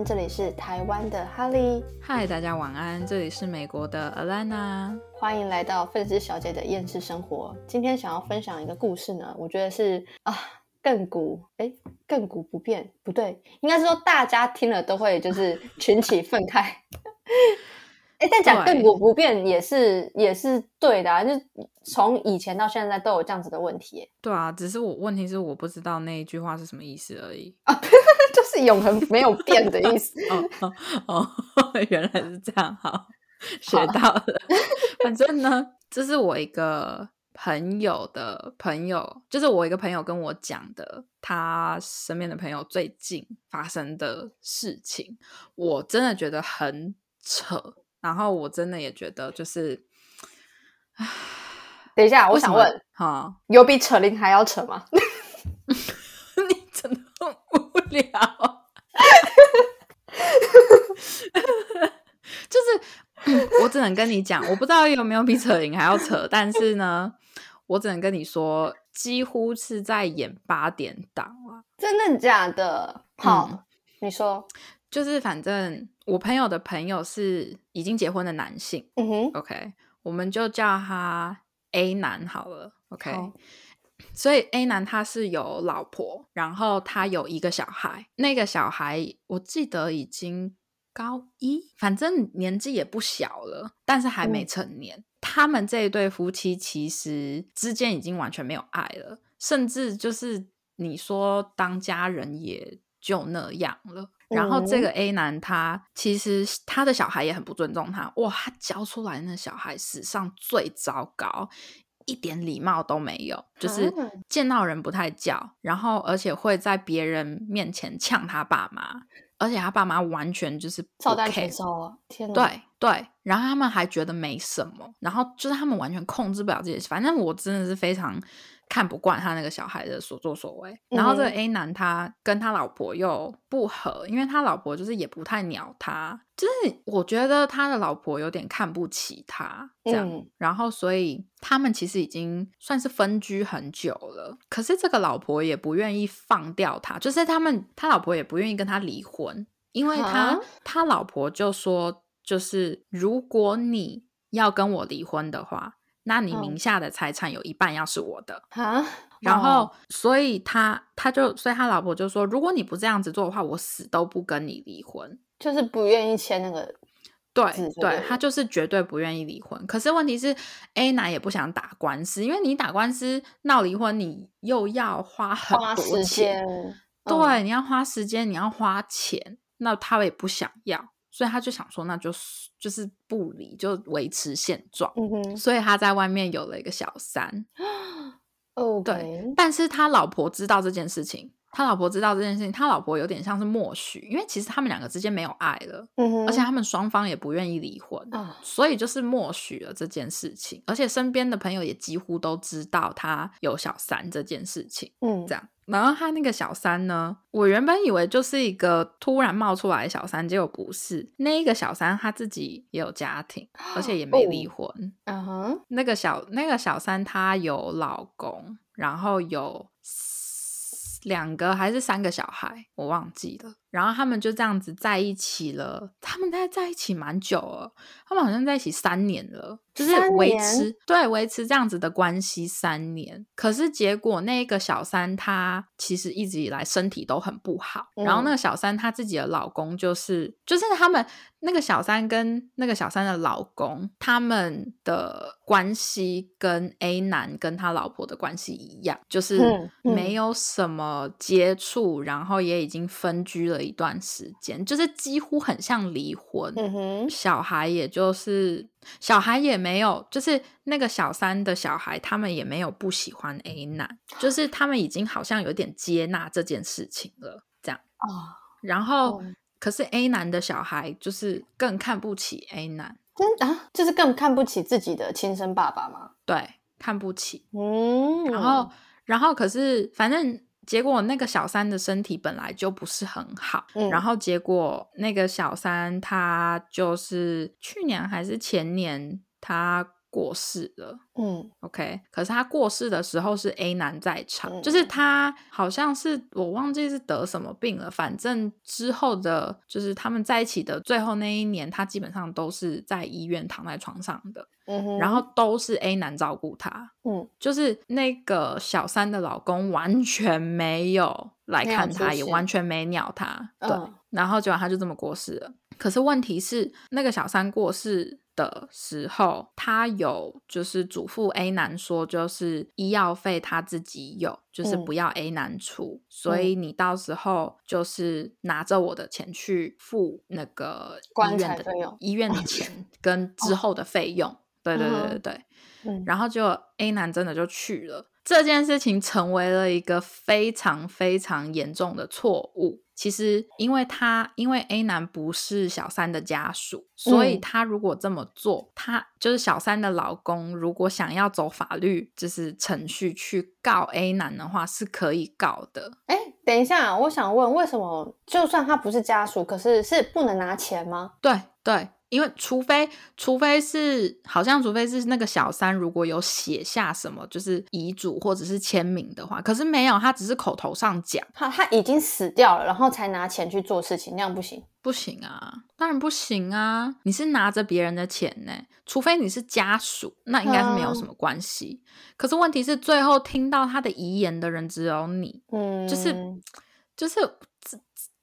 安，这里是台湾的哈利。嗨，大家晚安，这里是美国的 Alana。欢迎来到愤世小姐的厌世生活。今天想要分享一个故事呢，我觉得是啊，亘古哎，亘古不变，不对，应该是说大家听了都会就是群起愤慨。哎，但讲亘古不变也是也是对的啊，就从以前到现在都有这样子的问题。对啊，只是我问题是我不知道那一句话是什么意思而已啊，就是永恒没有变的意思。哦 哦，原来是这样，好，学到了。反正呢，这是我一个朋友的朋友，就是我一个朋友跟我讲的，他身边的朋友最近发生的事情，我真的觉得很扯。然后我真的也觉得，就是，等一下，我想问，哈，有比扯铃还要扯吗？你真的很无聊，就是我只能跟你讲，我不知道有没有比扯铃还要扯，但是呢，我只能跟你说，几乎是在演八点档啊，真的假的？好，你说。就是反正我朋友的朋友是已经结婚的男性，嗯哼，OK，我们就叫他 A 男好了，OK。所以 A 男他是有老婆，然后他有一个小孩，那个小孩我记得已经高一，反正年纪也不小了，但是还没成年。他们这一对夫妻其实之间已经完全没有爱了，甚至就是你说当家人也就那样了。然后这个 A 男他其实他的小孩也很不尊重他，哇，他教出来那小孩史上最糟糕，一点礼貌都没有，就是见到人不太叫，然后而且会在别人面前呛他爸妈，而且他爸妈完全就是照单全收啊，天对对，然后他们还觉得没什么，然后就是他们完全控制不了自己，反正我真的是非常。看不惯他那个小孩的所作所为，然后这个 A 男他跟他老婆又不和，因为他老婆就是也不太鸟他，就是我觉得他的老婆有点看不起他这样，然后所以他们其实已经算是分居很久了，可是这个老婆也不愿意放掉他，就是他们他老婆也不愿意跟他离婚，因为他他老婆就说，就是如果你要跟我离婚的话。那你名下的财产有一半要是我的。啊，然后所以他他就所以他老婆就说，如果你不这样子做的话，我死都不跟你离婚，就是不愿意签那个，对对，他就是绝对不愿意离婚。可是问题是，A 男也不想打官司，因为你打官司闹离婚，你又要花很多钱，对，你要花时间，你要花钱，那他也不想要。所以他就想说，那就是就是不离，就维持现状。嗯哼，所以他在外面有了一个小三。哦，对，但是他老婆知道这件事情，他老婆知道这件事情，他老婆有点像是默许，因为其实他们两个之间没有爱了，嗯哼，而且他们双方也不愿意离婚，所以就是默许了这件事情，而且身边的朋友也几乎都知道他有小三这件事情，嗯，这样。然后他那个小三呢，我原本以为就是一个突然冒出来的小三，结果不是。那一个小三他自己也有家庭，而且也没离婚。嗯哼，那个小那个小三她有老公，然后有两个还是三个小孩，我忘记了。然后他们就这样子在一起了，他们在在一起蛮久了，他们好像在一起三年了，就是维持对维持这样子的关系三年。可是结果那个小三她其实一直以来身体都很不好，然后那个小三她自己的老公就是就是他们那个小三跟那个小三的老公他们的关系跟 A 男跟他老婆的关系一样，就是没有什么接触，然后也已经分居了。一段时间，就是几乎很像离婚。嗯，小孩也就是小孩也没有，就是那个小三的小孩，他们也没有不喜欢 A 男，就是他们已经好像有点接纳这件事情了。这样哦，然后可是 A 男的小孩就是更看不起 A 男，真的就是更看不起自己的亲生爸爸吗？对，看不起。嗯，然后然后可是反正。结果那个小三的身体本来就不是很好，然后结果那个小三他就是去年还是前年，她过世了，嗯，OK，可是他过世的时候是 A 男在场，就是他好像是我忘记是得什么病了，反正之后的，就是他们在一起的最后那一年，他基本上都是在医院躺在床上的，嗯然后都是 A 男照顾他，嗯，就是那个小三的老公完全没有来看他，也完全没鸟他，对，然后结果他就这么过世了。可是问题是，那个小三过世的时候，他有就是嘱咐 A 男说，就是医药费他自己有，就是不要 A 男出，所以你到时候就是拿着我的钱去付那个医院的医院的钱跟之后的费用。对对对对对，然后就 A 男真的就去了，这件事情成为了一个非常非常严重的错误。其实，因为他因为 A 男不是小三的家属，所以他如果这么做，他就是小三的老公，如果想要走法律就是程序去告 A 男的话，是可以告的。哎，等一下，我想问，为什么就算他不是家属，可是是不能拿钱吗？对对。因为除非，除非是好像，除非是那个小三如果有写下什么，就是遗嘱或者是签名的话，可是没有，他只是口头上讲，他他已经死掉了，然后才拿钱去做事情，那样不行，不行啊，当然不行啊，你是拿着别人的钱呢，除非你是家属，那应该是没有什么关系。可是问题是，最后听到他的遗言的人只有你，嗯，就是就是。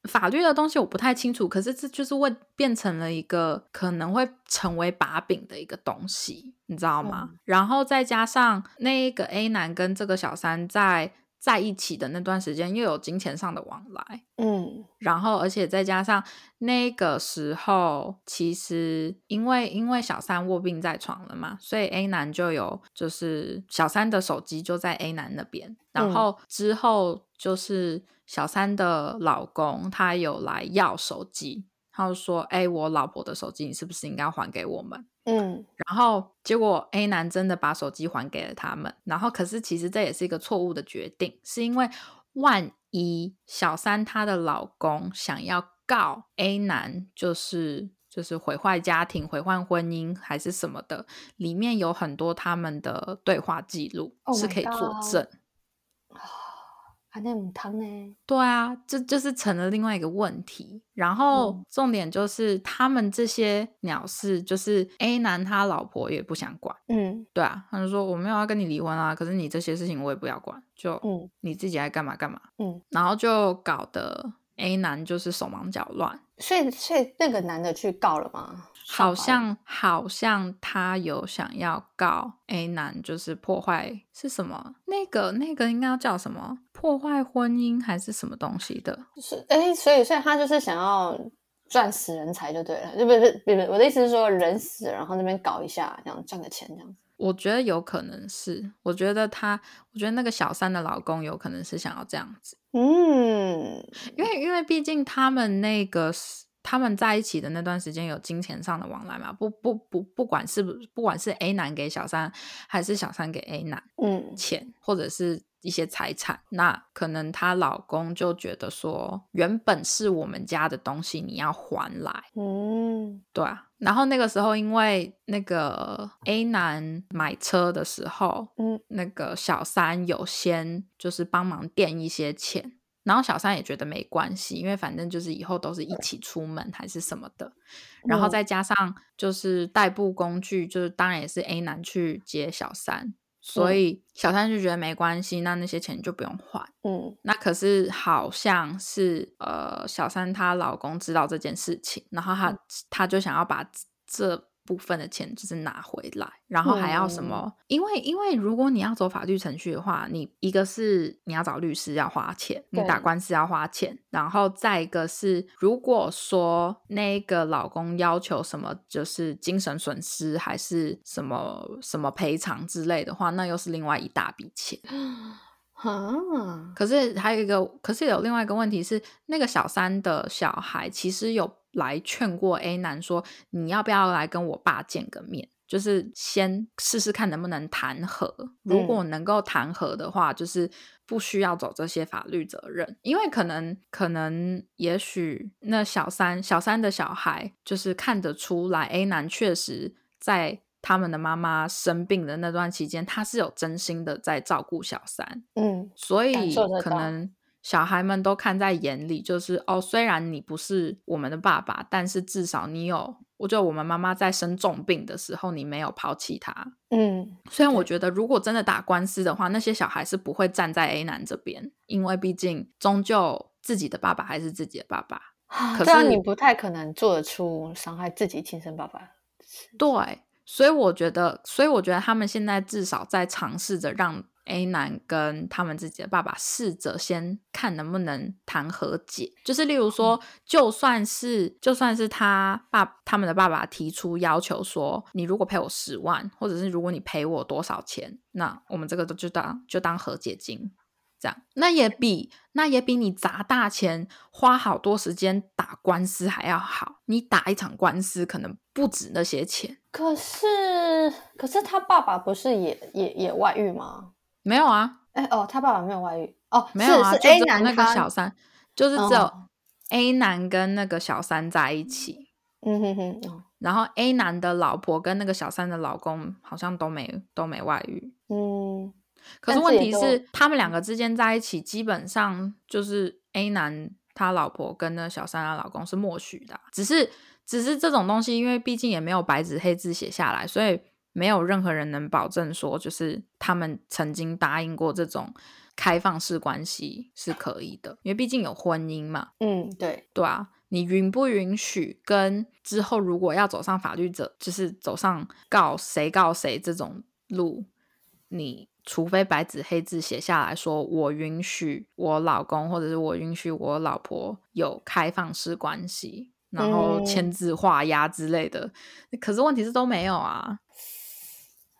法律的东西我不太清楚，可是这就是会变成了一个可能会成为把柄的一个东西，你知道吗？然后再加上那个 A 男跟这个小三在在一起的那段时间，又有金钱上的往来，嗯，然后而且再加上那个时候，其实因为因为小三卧病在床了嘛，所以 A 男就有就是小三的手机就在 A 男那边，然后之后就是。小三的老公他有来要手机，他就说：“哎，我老婆的手机，你是不是应该还给我们？”嗯，然后结果 A 男真的把手机还给了他们，然后可是其实这也是一个错误的决定，是因为万一小三她的老公想要告 A 男，就是就是毁坏家庭、毁坏婚姻还是什么的，里面有很多他们的对话记录是可以作证。那母汤呢？对啊，这就是成了另外一个问题。然后重点就是他们这些鸟事，就是 A 男他老婆也不想管。嗯，对啊，他就说我没有要跟你离婚啊，可是你这些事情我也不要管，就嗯你自己爱干嘛干嘛。嗯，然后就搞得 A 男就是手忙脚乱。所以，所以那个男的去告了吗？好像好像他有想要告 A 男，就是破坏是什么？那个那个应该要叫什么？破坏婚姻还是什么东西的？是哎，所以所以他就是想要赚死人才就对了，就不是不是我的意思是说人死，然后那边搞一下，这样赚个钱这样子。我觉得有可能是，我觉得他，我觉得那个小三的老公有可能是想要这样子。嗯，因为因为毕竟他们那个是。他们在一起的那段时间有金钱上的往来嘛？不不不，不管是不不管是 A 男给小三，还是小三给 A 男，嗯，钱或者是一些财产，那可能她老公就觉得说，原本是我们家的东西，你要还来，嗯，对啊。然后那个时候，因为那个 A 男买车的时候，嗯，那个小三有先就是帮忙垫一些钱。然后小三也觉得没关系，因为反正就是以后都是一起出门还是什么的，然后再加上就是代步工具，就是当然也是 A 男去接小三，所以小三就觉得没关系，那那些钱就不用还。嗯，那可是好像是呃小三她老公知道这件事情，然后他他就想要把这。部分的钱就是拿回来，然后还要什么？因为因为如果你要走法律程序的话，你一个是你要找律师要花钱，你打官司要花钱，然后再一个是如果说那个老公要求什么，就是精神损失还是什么什么赔偿之类的话，那又是另外一大笔钱。啊！可是还有一个，可是有另外一个问题是，那个小三的小孩其实有。来劝过 A 男说：“你要不要来跟我爸见个面？就是先试试看能不能谈和。如果能够谈和的话，就是不需要走这些法律责任。因为可能，可能，也许那小三小三的小孩就是看得出来，A 男确实在他们的妈妈生病的那段期间，他是有真心的在照顾小三，嗯，所以可能小孩们都看在眼里，就是哦，虽然你不是我们的爸爸，但是至少你有，我觉得我们妈妈在生重病的时候，你没有抛弃他，嗯，虽然我觉得如果真的打官司的话，那些小孩是不会站在 A 男这边，因为毕竟终究自己的爸爸还是自己的爸爸，可是你不太可能做得出伤害自己亲生爸爸，对。所以我觉得，所以我觉得他们现在至少在尝试着让 A 男跟他们自己的爸爸试着先看能不能谈和解。就是例如说，就算是就算是他爸他们的爸爸提出要求说，你如果赔我十万，或者是如果你赔我多少钱，那我们这个就当就当和解金。这样，那也比那也比你砸大钱花好多时间打官司还要好。你打一场官司可能不止那些钱。可是，可是他爸爸不是也也也外遇吗？没有啊。哎哦，他爸爸没有外遇哦，没有啊。A 男那个小三，就是只有 A 男跟那个小三在一起。嗯哼哼。然后 A 男的老婆跟那个小三的老公好像都没都没外遇。嗯。可是问题是，他们两个之间在一起，基本上就是 A 男他老婆跟那小三的老公是默许的，只是只是这种东西，因为毕竟也没有白纸黑字写下来，所以没有任何人能保证说，就是他们曾经答应过这种开放式关系是可以的，因为毕竟有婚姻嘛。嗯，对，对啊，你允不允许跟之后如果要走上法律者，就是走上告谁告谁这种路，你。除非白纸黑字写下来说，我允许我老公或者是我允许我老婆有开放式关系，然后签字画押之类的，可是问题是都没有啊。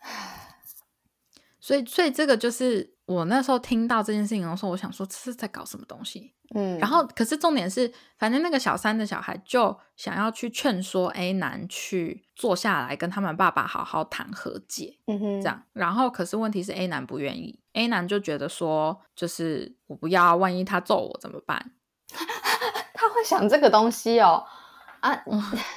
所以，所以这个就是我那时候听到这件事情的时候，我想说这是在搞什么东西。嗯，然后可是重点是，反正那个小三的小孩就想要去劝说 A 男去坐下来跟他们爸爸好好谈和解。嗯哼，这样。然后可是问题是 A 男不愿意，A 男就觉得说，就是我不要，万一他揍我怎么办？他会想这个东西哦啊，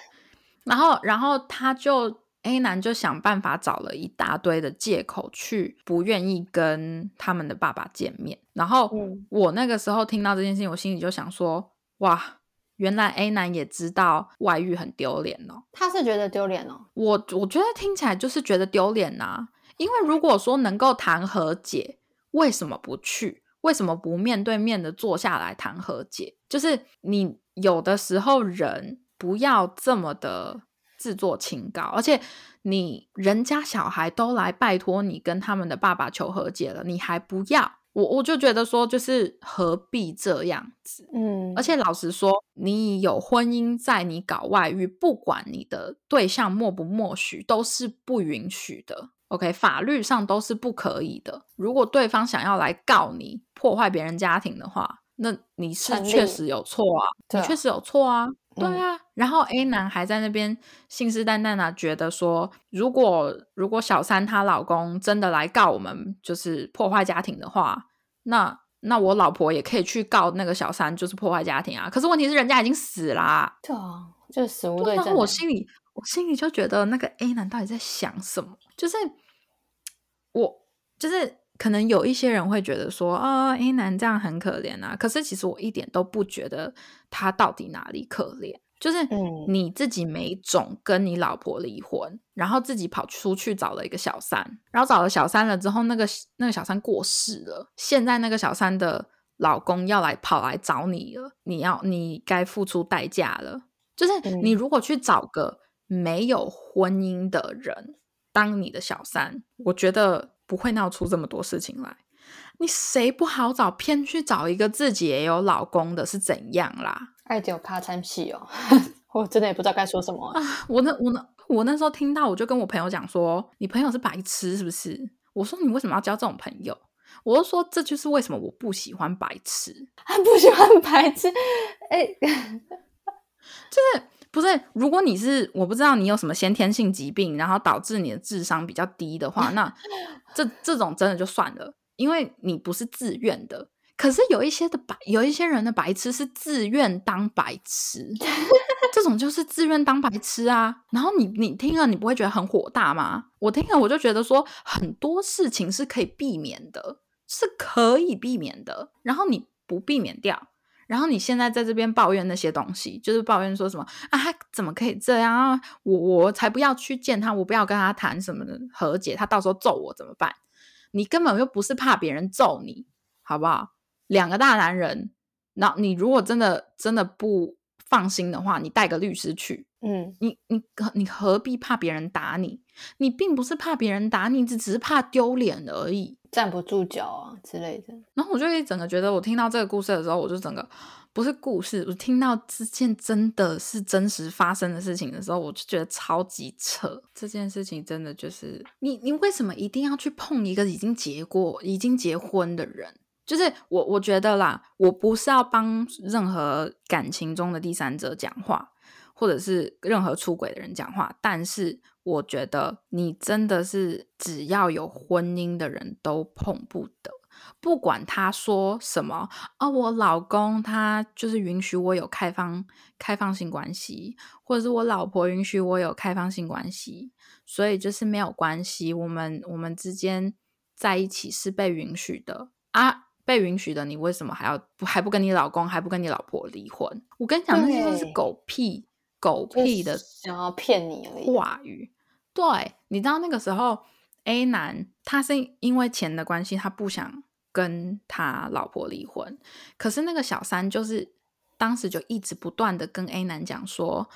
然后然后他就。A 男就想办法找了一大堆的借口去不愿意跟他们的爸爸见面。然后我那个时候听到这件事情，我心里就想说：哇，原来 A 男也知道外遇很丢脸哦。他是觉得丢脸哦。我我觉得听起来就是觉得丢脸呐。因为如果说能够谈和解，为什么不去？为什么不面对面的坐下来谈和解？就是你有的时候人不要这么的。自作清高，而且你人家小孩都来拜托你跟他们的爸爸求和解了，你还不要我，我就觉得说，就是何必这样子？嗯，而且老实说，你有婚姻在，你搞外遇，不管你的对象默不默许，都是不允许的。OK，法律上都是不可以的。如果对方想要来告你破坏别人家庭的话，那你是确实有错啊，你确实有错啊。对啊，然后 A 男还在那边信誓旦旦的觉得说，如果如果小三她老公真的来告我们，就是破坏家庭的话，那那我老婆也可以去告那个小三，就是破坏家庭啊。可是问题是人家已经死啦，对啊，就死无对证。我心里我心里就觉得那个 A 男到底在想什么？就是我就是。可能有一些人会觉得说啊，A 男这样很可怜啊。可是其实我一点都不觉得他到底哪里可怜。就是你自己没种跟你老婆离婚，然后自己跑出去找了一个小三，然后找了小三了之后，那个那个小三过世了，现在那个小三的老公要来跑来找你了，你要你该付出代价了。就是你如果去找个没有婚姻的人当你的小三，我觉得。不会闹出这么多事情来，你谁不好找，偏去找一个自己也有老公的，是怎样啦？爱丢怕参戏哦，我真的也不知道该说什么啊！我那我那我那时候听到，我就跟我朋友讲说：“你朋友是白痴是不是？”我说：“你为什么要交这种朋友？”我就说：“这就是为什么我不喜欢白痴，不喜欢白痴。”哎，就是。不是，如果你是我不知道你有什么先天性疾病，然后导致你的智商比较低的话，那 这这种真的就算了，因为你不是自愿的。可是有一些的白，有一些人的白痴是自愿当白痴，这这种就是自愿当白痴啊。然后你你听了，你不会觉得很火大吗？我听了我就觉得说，很多事情是可以避免的，是可以避免的。然后你不避免掉。然后你现在在这边抱怨那些东西，就是抱怨说什么啊？他怎么可以这样啊？我我才不要去见他，我不要跟他谈什么的和解，他到时候揍我怎么办？你根本又不是怕别人揍你，好不好？两个大男人，那你如果真的真的不放心的话，你带个律师去。嗯，你你你何必怕别人打你？你并不是怕别人打你，只只是怕丢脸而已。站不住脚啊之类的，然后我就一整个觉得，我听到这个故事的时候，我就整个不是故事，我听到这件真的是真实发生的事情的时候，我就觉得超级扯。这件事情真的就是你，你为什么一定要去碰一个已经结过、已经结婚的人？就是我，我觉得啦，我不是要帮任何感情中的第三者讲话，或者是任何出轨的人讲话，但是。我觉得你真的是只要有婚姻的人都碰不得，不管他说什么啊，我老公他就是允许我有开放开放性关系，或者是我老婆允许我有开放性关系，所以就是没有关系，我们我们之间在一起是被允许的啊，被允许的，你为什么还要不还不跟你老公还不跟你老婆离婚？我跟你讲，那些都是狗屁。狗屁的想要骗你而已话语，对，你知道那个时候 A 男他是因为钱的关系，他不想跟他老婆离婚，可是那个小三就是当时就一直不断的跟 A 男讲说，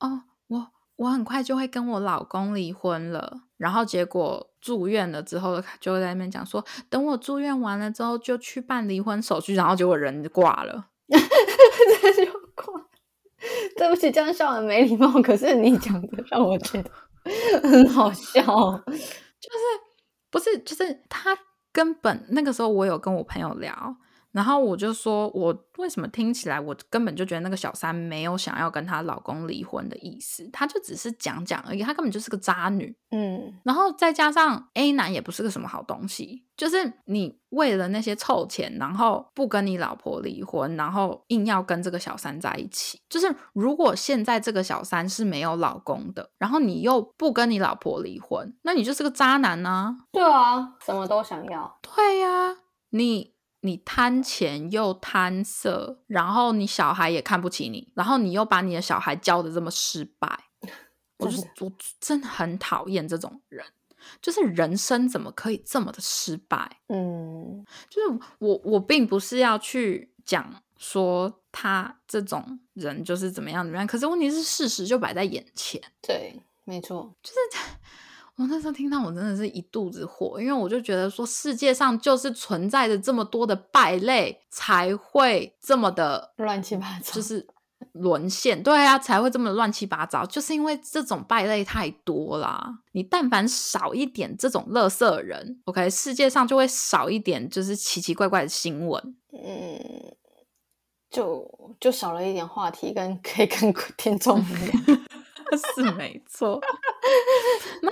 哦，我我很快就会跟我老公离婚了，然后结果住院了之后就在那边讲说，等我住院完了之后就去办离婚手续，然后结果人挂了，就挂。对不起，这样笑很没礼貌。可是你讲的让我觉得很好笑，就是不是就是他根本那个时候我有跟我朋友聊。然后我就说，我为什么听起来我根本就觉得那个小三没有想要跟她老公离婚的意思，她就只是讲讲而已，她根本就是个渣女。嗯，然后再加上 A 男也不是个什么好东西，就是你为了那些臭钱，然后不跟你老婆离婚，然后硬要跟这个小三在一起。就是如果现在这个小三是没有老公的，然后你又不跟你老婆离婚，那你就是个渣男呢？对啊，什么都想要。对呀，你。你贪钱又贪色，然后你小孩也看不起你，然后你又把你的小孩教的这么失败，我就我真的很讨厌这种人，就是人生怎么可以这么的失败？嗯，就是我我并不是要去讲说他这种人就是怎么样怎么样，可是问题是事实就摆在眼前。对，没错，就是。我那时候听到，我真的是一肚子火，因为我就觉得说，世界上就是存在着这么多的败类，才会这么的乱七八糟，就是沦陷。对啊，才会这么乱七八糟，就是因为这种败类太多啦。你但凡少一点这种垃圾人，OK，世界上就会少一点就是奇奇怪怪的新闻。嗯，就就少了一点话题，跟可以跟 听众聊。是没错，那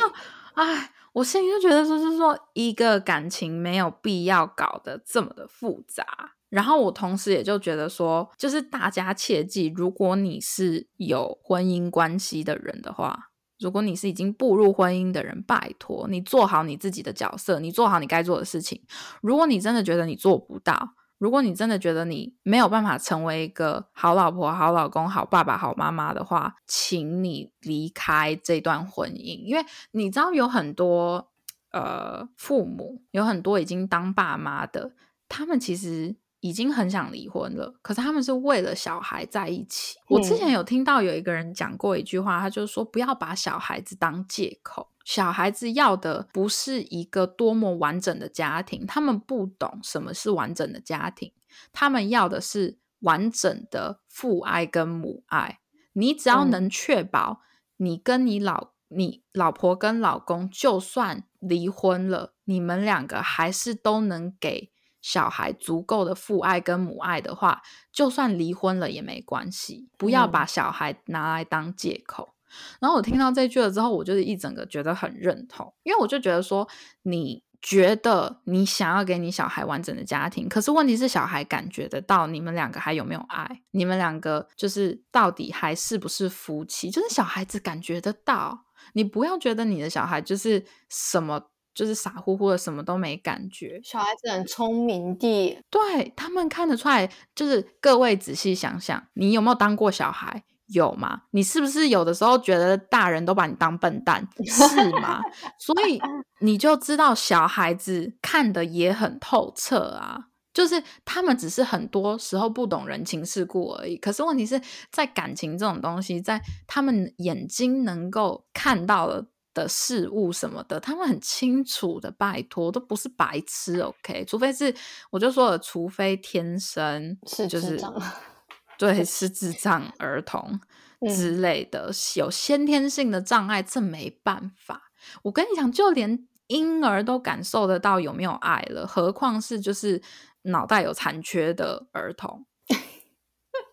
哎，我心里就觉得说，是说一个感情没有必要搞得这么的复杂。然后我同时也就觉得说，就是大家切记，如果你是有婚姻关系的人的话，如果你是已经步入婚姻的人，拜托你做好你自己的角色，你做好你该做的事情。如果你真的觉得你做不到，如果你真的觉得你没有办法成为一个好老婆、好老公、好爸爸、好妈妈的话，请你离开这段婚姻，因为你知道有很多呃父母，有很多已经当爸妈的，他们其实已经很想离婚了，可是他们是为了小孩在一起。我之前有听到有一个人讲过一句话，他就是说不要把小孩子当借口。小孩子要的不是一个多么完整的家庭，他们不懂什么是完整的家庭，他们要的是完整的父爱跟母爱。你只要能确保你跟你老你老婆跟老公，就算离婚了，你们两个还是都能给小孩足够的父爱跟母爱的话，就算离婚了也没关系。不要把小孩拿来当借口。然后我听到这句了之后，我就是一整个觉得很认同，因为我就觉得说，你觉得你想要给你小孩完整的家庭，可是问题是小孩感觉得到你们两个还有没有爱？你们两个就是到底还是不是夫妻？就是小孩子感觉得到，你不要觉得你的小孩就是什么就是傻乎乎的，什么都没感觉。小孩子很聪明的，对他们看得出来。就是各位仔细想想，你有没有当过小孩？有吗？你是不是有的时候觉得大人都把你当笨蛋，是吗？所以你就知道小孩子看的也很透彻啊，就是他们只是很多时候不懂人情世故而已。可是问题是在感情这种东西，在他们眼睛能够看到的的事物什么的，他们很清楚的。拜托，都不是白痴，OK？除非是我就说了，除非天生是就是。这对，是智障儿童 之类的，有先天性的障碍，这没办法。我跟你讲，就连婴儿都感受得到有没有爱了，何况是就是脑袋有残缺的儿童。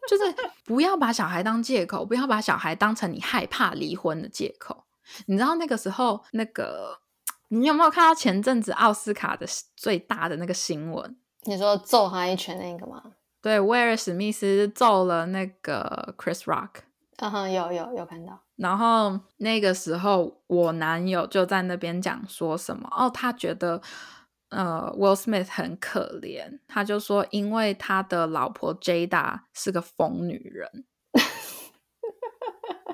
就是不要把小孩当借口，不要把小孩当成你害怕离婚的借口。你知道那个时候，那个你有没有看到前阵子奥斯卡的最大的那个新闻？你说揍他一拳那个吗？对，威尔史密斯揍了那个 Chris Rock，嗯哼，有有有看到。然后那个时候，我男友就在那边讲说什么哦，他觉得呃，Will Smith 很可怜，他就说因为他的老婆 Jada 是个疯女人。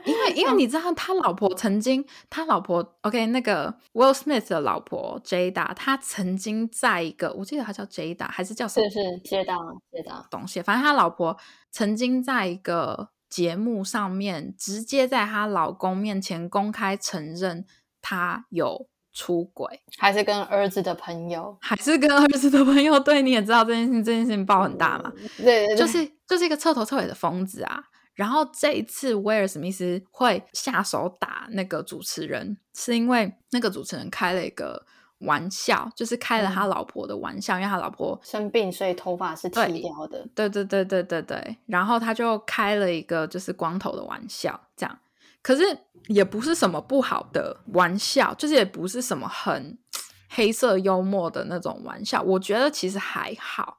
因为，因为你知道，他老婆曾经，他老婆 OK，那个 Will Smith 的老婆 Jada，他曾经在一个，我记得他叫 Jada，还是叫什么？是是 Jada，Jada 东西。反正他老婆曾经在一个节目上面，直接在她老公面前公开承认他有出轨，还是跟儿子的朋友，还是跟儿子的朋友？对，你也知道这件事情，这件事情爆很大嘛？对对对，就是就是一个彻头彻尾的疯子啊。然后这一次威尔史密斯会下手打那个主持人，是因为那个主持人开了一个玩笑，就是开了他老婆的玩笑，因为他老婆生病，所以头发是剃掉的。对对对对对对。然后他就开了一个就是光头的玩笑，这样。可是也不是什么不好的玩笑，就是也不是什么很 黑色幽默的那种玩笑，我觉得其实还好。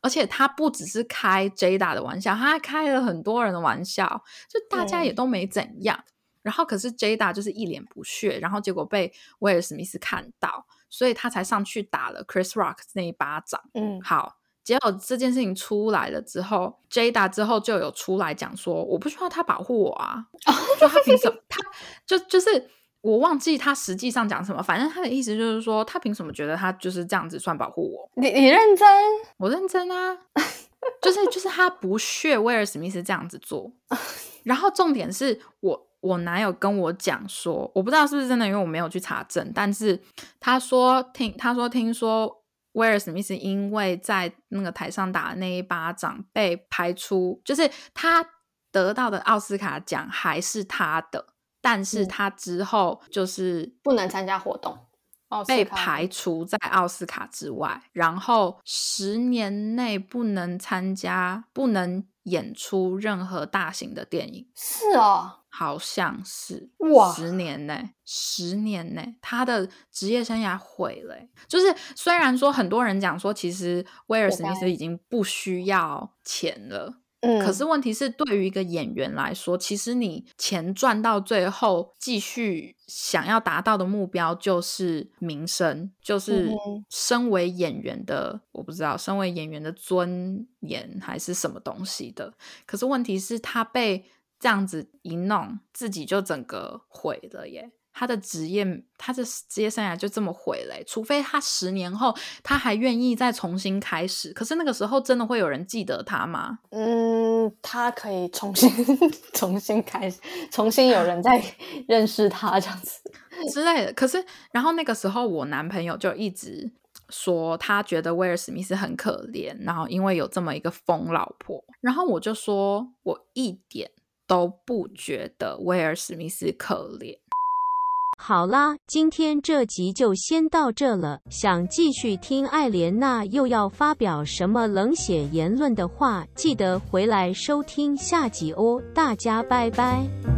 而且他不只是开 Jada 的玩笑，他还开了很多人的玩笑，就大家也都没怎样。然后可是 Jada 就是一脸不屑，然后结果被威尔史密斯看到，所以他才上去打了 Chris Rock 那一巴掌。嗯，好，结果这件事情出来了之后，Jada 之后就有出来讲说，我不需要他保护我啊，就他凭什么？他就就是。我忘记他实际上讲什么，反正他的意思就是说，他凭什么觉得他就是这样子算保护我？你你认真？我认真啊，就是就是他不屑威尔史密斯这样子做。然后重点是我我男友跟我讲说，我不知道是不是真的，因为我没有去查证，但是他说听他说听说威尔史密斯因为在那个台上打的那一巴掌被排出，就是他得到的奥斯卡奖还是他的。但是他之后就是不能参加活动，被排除在奥斯卡之外，然后十年内不能参加，不能演出任何大型的电影。是哦，好像是哇，十年内，十年内他的职业生涯毁了。就是虽然说很多人讲说，其实威尔史密斯已经不需要钱了。嗯，可是问题是，对于一个演员来说，其实你钱赚到最后，继续想要达到的目标就是名声，就是身为演员的，我不知道身为演员的尊严还是什么东西的。可是问题是，他被这样子一弄，自己就整个毁了耶。他的职业，他的职业生涯就这么毁了。除非他十年后他还愿意再重新开始，可是那个时候真的会有人记得他吗？嗯，他可以重新 重新开始，重新有人在 认识他这样子之类的。可是，然后那个时候我男朋友就一直说，他觉得威尔史密斯很可怜，然后因为有这么一个疯老婆。然后我就说，我一点都不觉得威尔史密斯可怜。好啦，今天这集就先到这了。想继续听艾莲娜又要发表什么冷血言论的话，记得回来收听下集哦。大家拜拜。